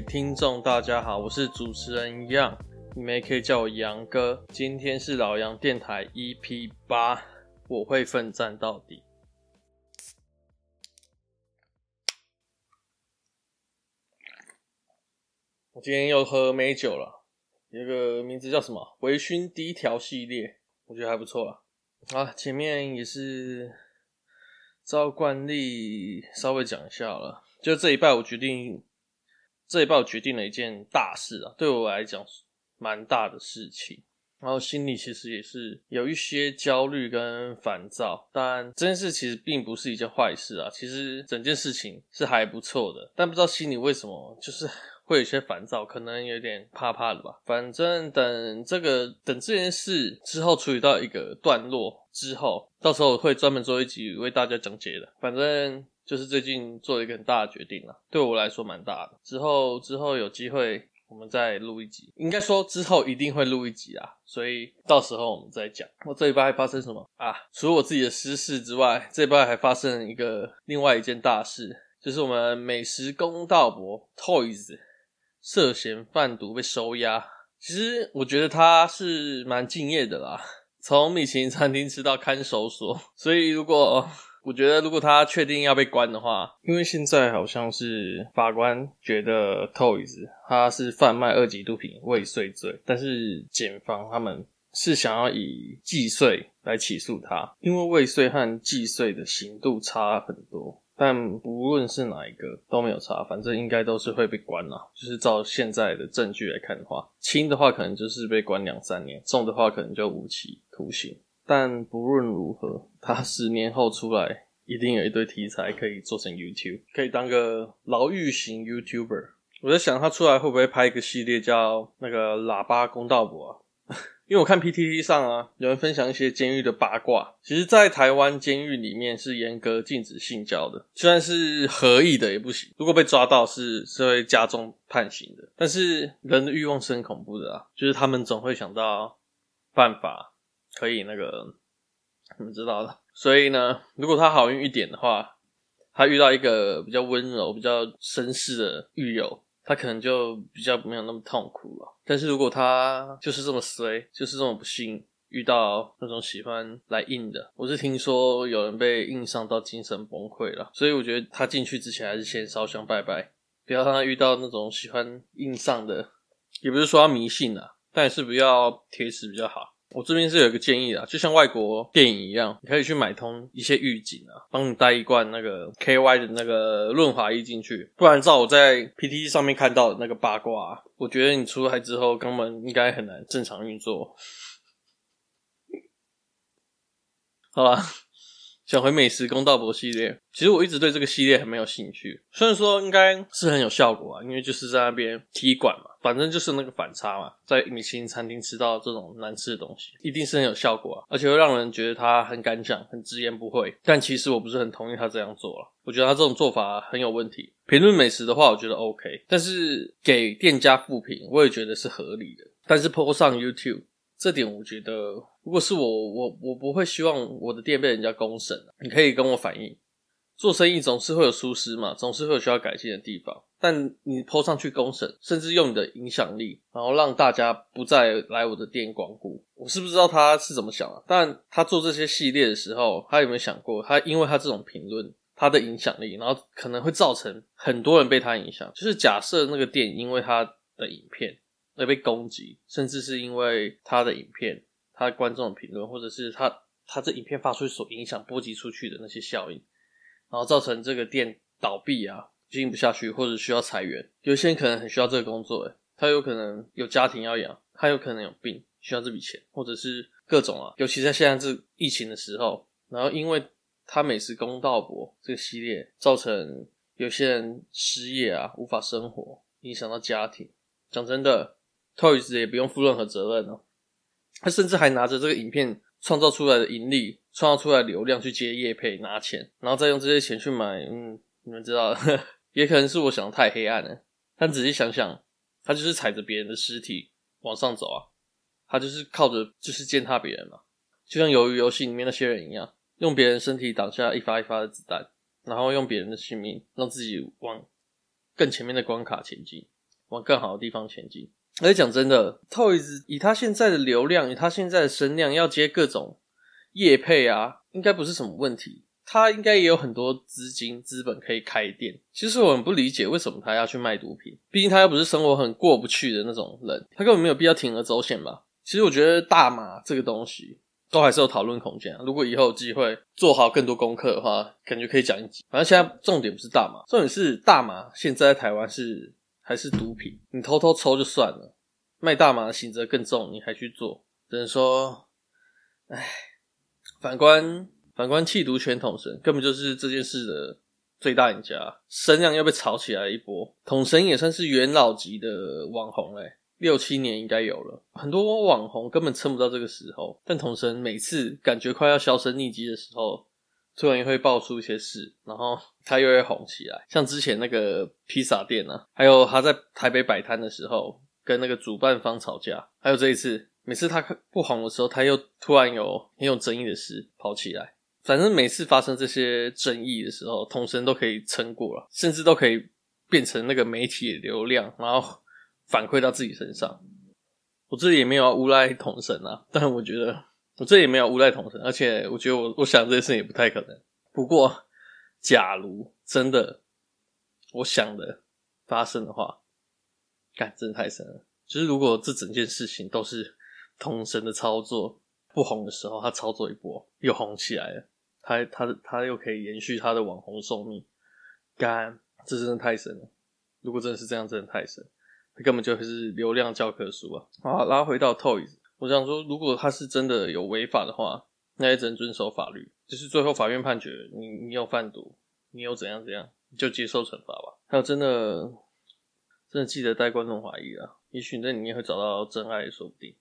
听众，大家好，我是主持人杨，你们也可以叫我杨哥。今天是老杨电台 EP 八，我会奋战到底。我今天又喝美酒了，有个名字叫什么“微醺第一条”系列，我觉得还不错啊。啊，前面也是照惯例稍微讲一下了。就这一拜，我决定这一拜我决定了一件大事啊，对我来讲蛮大的事情。然后心里其实也是有一些焦虑跟烦躁，但这件事其实并不是一件坏事啊。其实整件事情是还不错的，但不知道心里为什么就是。会有些烦躁，可能有点怕怕的吧。反正等这个等这件事之后处理到一个段落之后，到时候会专门做一集为大家讲解的。反正就是最近做了一个很大的决定了，对我来说蛮大的。之后之后有机会我们再录一集，应该说之后一定会录一集啊。所以到时候我们再讲。我这一拜发生什么啊？除了我自己的私事之外，这一拜还发生一个另外一件大事，就是我们美食公道博 Toys。涉嫌贩毒被收押，其实我觉得他是蛮敬业的啦，从米其林餐厅吃到看守所。所以如果我觉得如果他确定要被关的话，因为现在好像是法官觉得 Toys 他是贩卖二级毒品未遂罪，但是检方他们是想要以既遂来起诉他，因为未遂和既遂的刑度差很多。但不论是哪一个都没有差，反正应该都是会被关啦。就是照现在的证据来看的话，轻的话可能就是被关两三年，重的话可能就无期徒刑。但不论如何，他十年后出来，一定有一堆题材可以做成 YouTube，可以当个牢狱型 YouTuber。我在想他出来会不会拍一个系列叫那个喇叭公道伯啊？因为我看 PTT 上啊，有人分享一些监狱的八卦。其实，在台湾监狱里面是严格禁止性交的，虽然是合意的也不行。如果被抓到，是是会加重判刑的。但是人的欲望是很恐怖的啊，就是他们总会想到办法可以那个，你们知道的。所以呢，如果他好运一点的话，他遇到一个比较温柔、比较绅士的狱友。他可能就比较没有那么痛苦了，但是如果他就是这么衰，就是这么不幸遇到那种喜欢来硬的，我是听说有人被硬上到精神崩溃了，所以我觉得他进去之前还是先烧香拜拜，不要让他遇到那种喜欢硬上的，也不是说他迷信啊，但也是不要铁齿比较好。我这边是有一个建议啊，就像外国电影一样，你可以去买通一些狱警啊，帮你带一罐那个 KY 的那个润滑液进去。不然照我在 P T C 上面看到的那个八卦，我觉得你出来之后根本应该很难正常运作。好吧。想回美食公道伯系列，其实我一直对这个系列很没有兴趣。虽然说应该是很有效果啊，因为就是在那边踢馆嘛，反正就是那个反差嘛，在米其林餐厅吃到这种难吃的东西，一定是很有效果啊，而且会让人觉得他很敢讲，很直言不讳。但其实我不是很同意他这样做了，我觉得他这种做法很有问题。评论美食的话，我觉得 OK，但是给店家复评，我也觉得是合理的。但是 po 上 YouTube。这点我觉得，如果是我，我我不会希望我的店被人家公审。你可以跟我反映，做生意总是会有疏失嘛，总是会有需要改进的地方。但你 po 上去公审，甚至用你的影响力，然后让大家不再来我的店光顾，我是不知道他是怎么想的。但他做这些系列的时候，他有没有想过，他因为他这种评论，他的影响力，然后可能会造成很多人被他影响。就是假设那个店因为他的影片。而被攻击，甚至是因为他的影片、他的观众的评论，或者是他他这影片发出所影响、波及出去的那些效应，然后造成这个店倒闭啊，经营不下去，或者需要裁员。有些人可能很需要这个工作，诶他有可能有家庭要养，他有可能有病，需要这笔钱，或者是各种啊。尤其在现在这疫情的时候，然后因为他美食公道博这个系列，造成有些人失业啊，无法生活，影响到家庭。讲真的。Toys 也不用负任何责任哦，他甚至还拿着这个影片创造出来的盈利、创造出来的流量去接业配拿钱，然后再用这些钱去买，嗯，你们知道，也可能是我想的太黑暗了。但仔细想想，他就是踩着别人的尸体往上走啊，他就是靠着就是践踏别人嘛，就像鱿鱼游戏里面那些人一样，用别人身体挡下一发一发的子弹，然后用别人的性命让自己往更前面的关卡前进，往更好的地方前进。而且讲真的，Toys 以他现在的流量，以他现在的声量，要接各种业配啊，应该不是什么问题。他应该也有很多资金资本可以开店。其实我很不理解为什么他要去卖毒品，毕竟他又不是生活很过不去的那种人，他根本没有必要铤而走险吧。其实我觉得大麻这个东西都还是有讨论空间。如果以后有机会做好更多功课的话，感觉可以讲一集。反正现在重点不是大麻，重点是大麻现在在台湾是还是毒品。你偷偷抽就算了，卖大麻的刑责更重，你还去做，只能说，唉，反观。反观弃毒权统神，根本就是这件事的最大赢家，声量又被炒起来一波。统神也算是元老级的网红嘞，六七年应该有了。很多网红根本撑不到这个时候，但统神每次感觉快要销声匿迹的时候，突然也会爆出一些事，然后他又会红起来。像之前那个披萨店啊，还有他在台北摆摊的时候跟那个主办方吵架，还有这一次，每次他不红的时候，他又突然有很有争议的事跑起来。反正每次发生这些争议的时候，同神都可以撑过了，甚至都可以变成那个媒体流量，然后反馈到自己身上。我这里也没有要诬赖同神啊，但我觉得我这也没有诬赖同神，而且我觉得我我想这件事情也不太可能。不过，假如真的我想的发生的话，干真的太神了。就是如果这整件事情都是同神的操作，不红的时候他操作一波又红起来了。他他他又可以延续他的网红寿命，干，这真的太神了！如果真的是这样，真的太神，他根本就是流量教科书啊！好，拉回到 Toy 我想说，如果他是真的有违法的话，那也只能遵守法律。就是最后法院判决你你有贩毒，你有怎样怎样，你就接受惩罚吧。还有真的真的记得带观众怀疑啊，也许你在里面会找到真爱，说不定。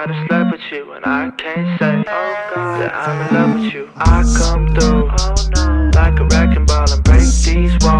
Trying to sleep with you and I can't say oh God, that I'm in love with you. I come through oh, no. like a wrecking ball and break these walls.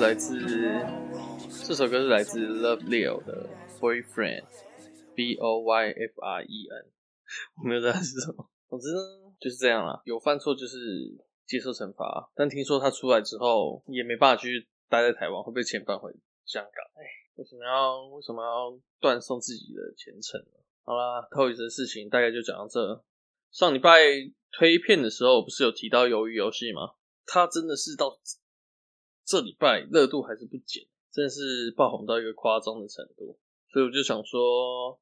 来自这首歌是来自 Love Leo 的 Boyfriend，B O Y F R E N，我没有在说什么，总之呢就是这样啦。有犯错就是接受惩罚。但听说他出来之后也没办法继续待在台湾，会被遣返回香港。哎，为什么要为什么要断送自己的前程？好啦，Toyz 的事情大概就讲到这。上礼拜推片的时候，不是有提到鱿鱼游戏吗？它真的是到这礼拜热度还是不减，真是爆红到一个夸张的程度。所以我就想说，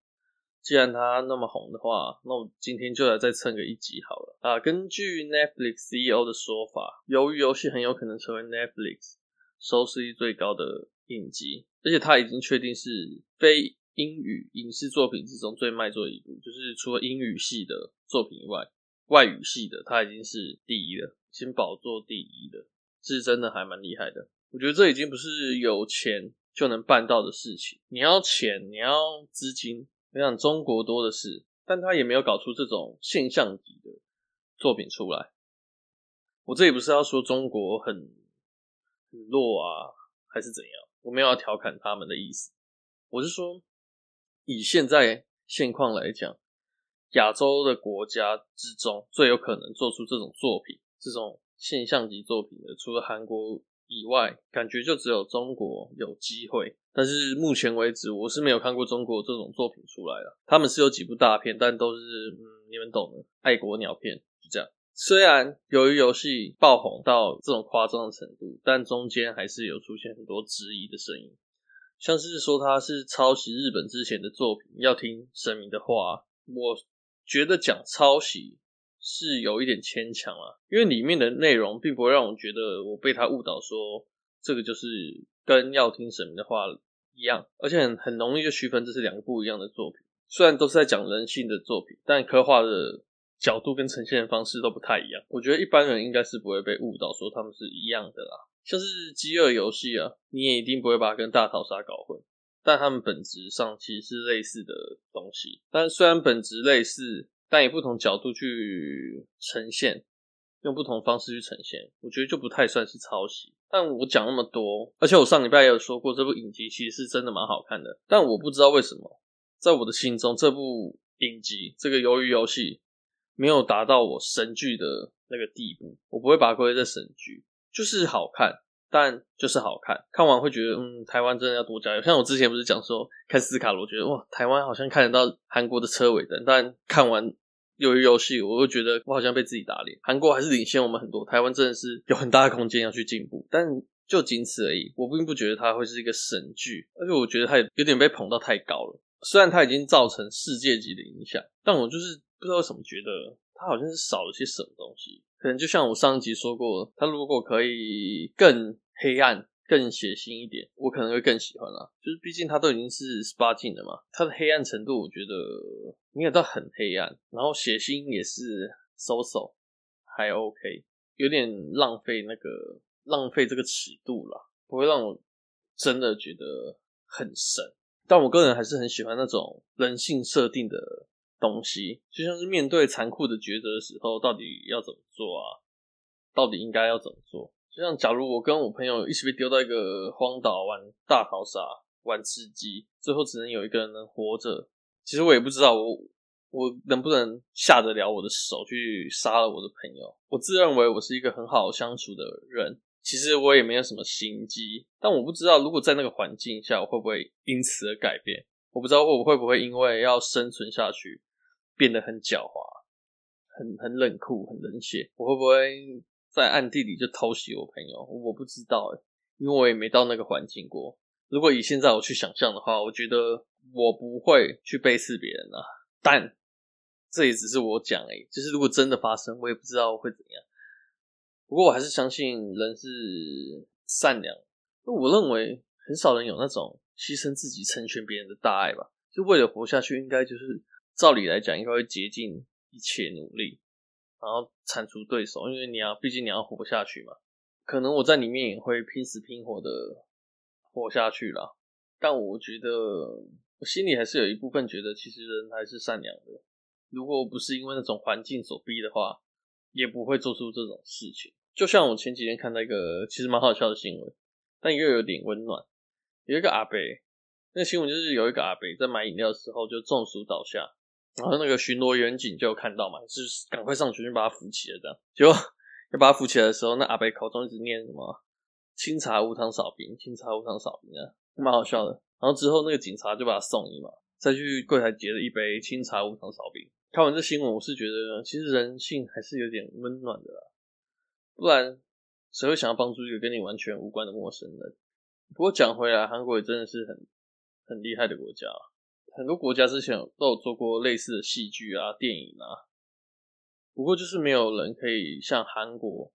既然它那么红的话，那我今天就来再蹭个一集好了啊！根据 Netflix CEO 的说法，由于游戏很有可能成为 Netflix 收视率最高的影集，而且它已经确定是非。英语影视作品之中最卖座的一部，就是除了英语系的作品以外，外语系的它已经是第一了，先宝座第一的，是真的还蛮厉害的。我觉得这已经不是有钱就能办到的事情，你要钱，你要资金，我想中国多的是，但他也没有搞出这种现象级的作品出来。我这里不是要说中国很很弱啊，还是怎样，我没有要调侃他们的意思，我是说。以现在现况来讲，亚洲的国家之中最有可能做出这种作品、这种现象级作品的，除了韩国以外，感觉就只有中国有机会。但是目前为止，我是没有看过中国这种作品出来了。他们是有几部大片，但都是嗯，你们懂的，爱国鸟片，就这样。虽然由于游戏爆红到这种夸张的程度，但中间还是有出现很多质疑的声音。像是说他是抄袭日本之前的作品，要听神明的话，我觉得讲抄袭是有一点牵强啊，因为里面的内容并不会让我觉得我被他误导，说这个就是跟要听神明的话一样，而且很很容易就区分这是两个不一样的作品。虽然都是在讲人性的作品，但刻画的角度跟呈现的方式都不太一样。我觉得一般人应该是不会被误导，说他们是一样的啦。像是饥饿游戏啊，你也一定不会把它跟大逃杀搞混，但他们本质上其实是类似的东西。但虽然本质类似，但以不同角度去呈现，用不同方式去呈现，我觉得就不太算是抄袭。但我讲那么多，而且我上礼拜也有说过，这部影集其实是真的蛮好看的。但我不知道为什么，在我的心中，这部影集这个鱿鱼游戏没有达到我神剧的那个地步，我不会把它归在神剧。就是好看，但就是好看。看完会觉得，嗯，台湾真的要多加油。像我之前不是讲说看斯卡罗，觉得哇，台湾好像看得到韩国的车尾灯。但看完鱿鱼游戏，我又觉得我好像被自己打脸。韩国还是领先我们很多，台湾真的是有很大的空间要去进步。但就仅此而已，我并不觉得它会是一个神剧，而且我觉得它有点被捧到太高了。虽然它已经造成世界级的影响，但我就是不知道为什么觉得它好像是少了些什么东西。可能就像我上一集说过，他如果可以更黑暗、更血腥一点，我可能会更喜欢啦。就是毕竟他都已经是十八禁了嘛，他的黑暗程度我觉得没有到很黑暗，然后血腥也是 so so 还 OK，有点浪费那个浪费这个尺度啦，不会让我真的觉得很神。但我个人还是很喜欢那种人性设定的。东西就像是面对残酷的抉择的时候，到底要怎么做啊？到底应该要怎么做？就像假如我跟我朋友一起被丢到一个荒岛玩大逃杀、玩吃鸡，最后只能有一个人能活着。其实我也不知道我我能不能下得了我的手去杀了我的朋友。我自认为我是一个很好相处的人，其实我也没有什么心机，但我不知道如果在那个环境下，我会不会因此而改变？我不知道我会不会因为要生存下去。变得很狡猾，很很冷酷，很冷血。我会不会在暗地里就偷袭我朋友？我不知道，因为我也没到那个环境过。如果以现在我去想象的话，我觉得我不会去背刺别人啊。但这也只是我讲诶，就是如果真的发生，我也不知道会怎样。不过我还是相信人是善良。我认为很少人有那种牺牲自己成全别人的大爱吧，就为了活下去，应该就是。照理来讲，应该会竭尽一切努力，然后铲除对手，因为你要，毕竟你要活下去嘛。可能我在里面也会拼死拼活的活下去啦，但我觉得我心里还是有一部分觉得，其实人还是善良的。如果不是因为那种环境所逼的话，也不会做出这种事情。就像我前几天看到一个其实蛮好笑的新闻，但又有点温暖。有一个阿伯，那个新闻就是有一个阿伯在买饮料的时候就中暑倒下。然后那个巡逻员警就看到嘛，就是赶快上去就把他扶起来，这样。结果要把他扶起来的时候，那阿伯口中一直念什么“清茶无糖少冰，清茶无糖少冰”啊，蛮好笑的。然后之后那个警察就把他送医嘛，再去柜台结了一杯清茶无糖少冰。看完这新闻，我是觉得其实人性还是有点温暖的啦，不然谁会想要帮助一个跟你完全无关的陌生人？不过讲回来，韩国也真的是很很厉害的国家，很多国家之前都有做过类似的戏剧啊、电影啊。不过就是没有人可以像韩国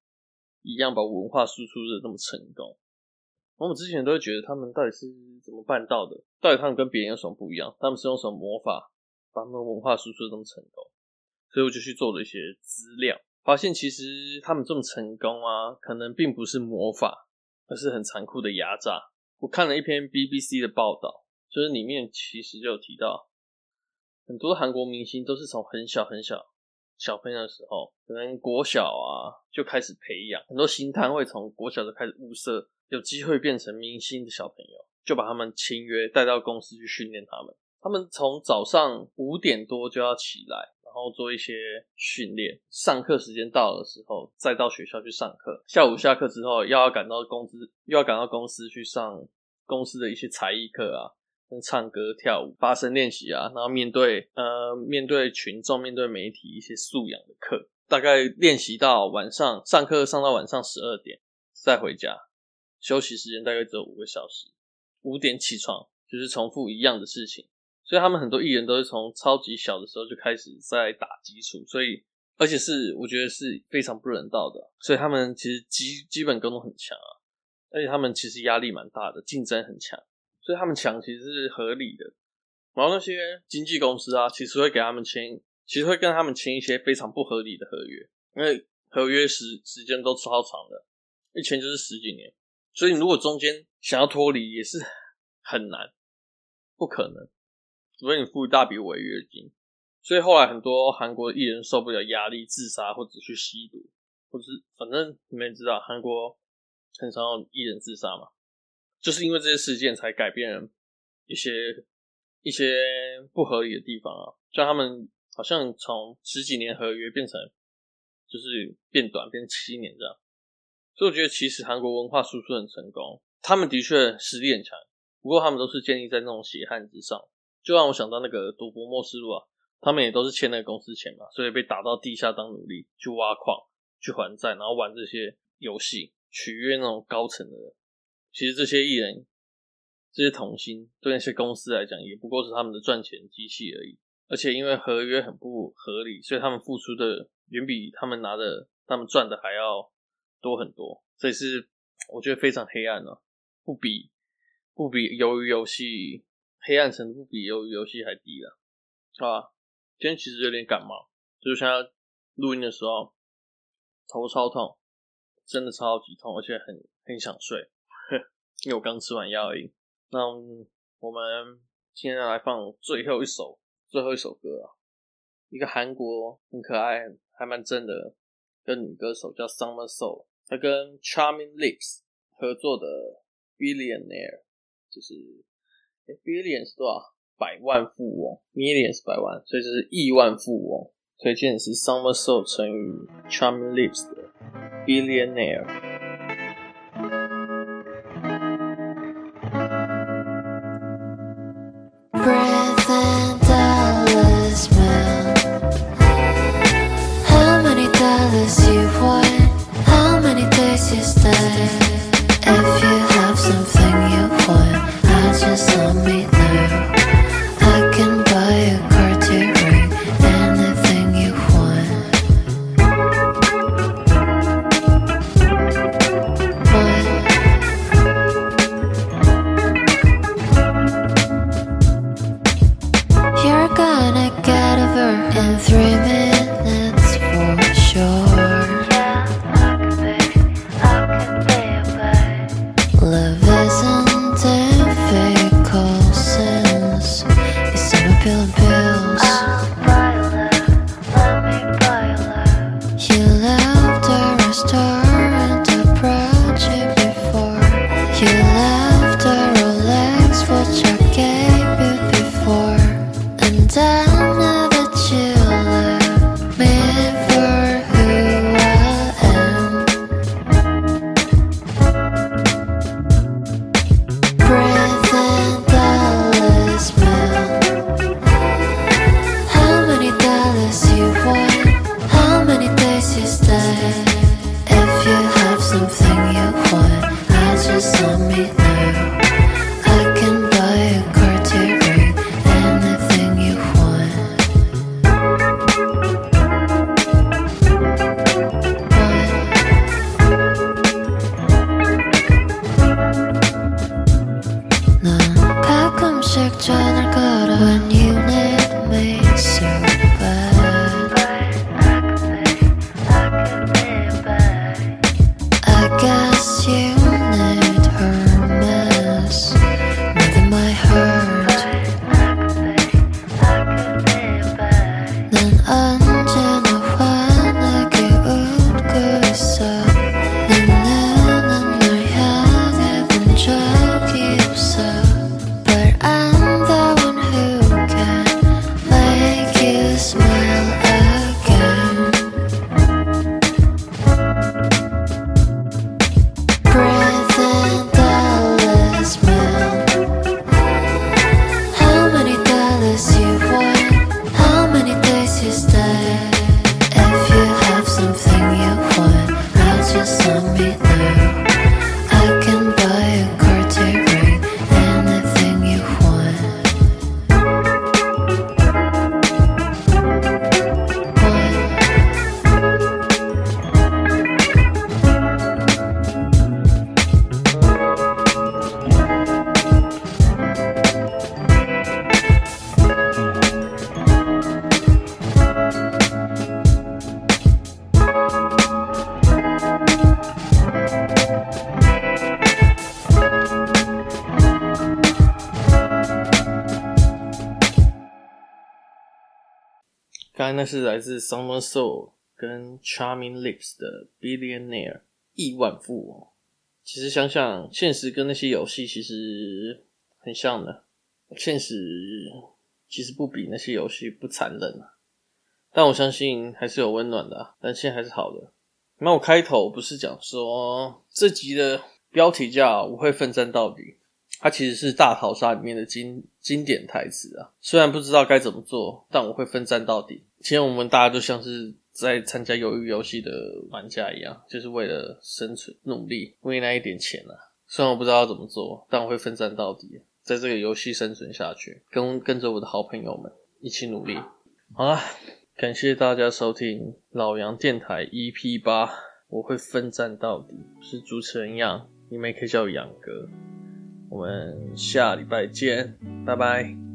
一样把文化输出的那么成功。我们之前都会觉得他们到底是怎么办到的？到底他们跟别人有什么不一样？他们是用什么魔法把他们文化输出的这么成功？所以我就去做了一些资料，发现其实他们这么成功啊，可能并不是魔法，而是很残酷的压榨。我看了一篇 BBC 的报道，就是里面其实就有提到，很多韩国明星都是从很小很小。小朋友的时候，可能国小啊就开始培养，很多星探会从国小就开始物色有机会变成明星的小朋友，就把他们签约带到公司去训练他们。他们从早上五点多就要起来，然后做一些训练。上课时间到的时候，再到学校去上课。下午下课之后，又要赶到公司，又要赶到公司去上公司的一些才艺课啊。唱歌、跳舞、发声练习啊，然后面对呃面对群众、面对媒体一些素养的课，大概练习到晚上上课上到晚上十二点再回家，休息时间大概只有五个小时，五点起床就是重复一样的事情，所以他们很多艺人都是从超级小的时候就开始在打基础，所以而且是我觉得是非常不人道的，所以他们其实基基本功都很强啊，而且他们其实压力蛮大的，竞争很强。所以他们抢其实是合理的，然后那些经纪公司啊，其实会给他们签，其实会跟他们签一些非常不合理的合约，因为合约时时间都超长的，一签就是十几年，所以你如果中间想要脱离也是很难，不可能，除非你付一大笔违约金。所以后来很多韩国艺人受不了压力，自杀或者去吸毒，或者是反正你们也知道，韩国很常有艺人自杀嘛。就是因为这些事件才改变一些一些不合理的地方啊，像他们好像从十几年合约变成就是变短变七年这样，所以我觉得其实韩国文化输出很成功，他们的确实力很强，不过他们都是建立在那种血汗之上，就让我想到那个赌博默示录啊，他们也都是欠那个公司钱嘛，所以被打到地下当奴隶去挖矿去还债，然后玩这些游戏取悦那种高层的人。其实这些艺人、这些童星对那些公司来讲，也不过是他们的赚钱机器而已。而且因为合约很不合理，所以他们付出的远比他们拿的、他们赚的还要多很多。这也是我觉得非常黑暗了，不比不比鱿鱼游戏黑暗程度不比鱿鱼游戏还低了。啊，今天其实有点感冒，就是现在录音的时候头超痛，真的超级痛，而且很很想睡。因为我刚吃完药而已。那我们现在来放最后一首最后一首歌啊，一个韩国很可爱、还蛮正的跟女歌手叫 Summer Soul，她跟 Charming Lips 合作的 Billionaire，就是 Billion 是多少？百万富翁，Million 是百万，所以这是亿万富翁。推荐是 Summer Soul 乘以 Charming Lips 的 Billionaire。那是来自 Summer Soul 跟 Charming Lips 的 Billionaire 亿万富翁。其实想想，现实跟那些游戏其实很像的。现实其实不比那些游戏不残忍啊，但我相信还是有温暖的，但现在还是好的。那我开头不是讲说这集的标题叫“我会奋战到底”，它其实是大逃杀里面的经经典台词啊。虽然不知道该怎么做，但我会奋战到底。其实我们大家就像是在参加鱿鱼游戏的玩家一样，就是为了生存努力，为那一点钱啊。虽然我不知道要怎么做，但我会奋战到底。在这个游戏生存下去，跟跟着我的好朋友们一起努力。好啦，感谢大家收听老杨电台 EP 八，我会奋战到底。是主持人杨，你们也可以叫我杨哥。我们下礼拜见，拜拜。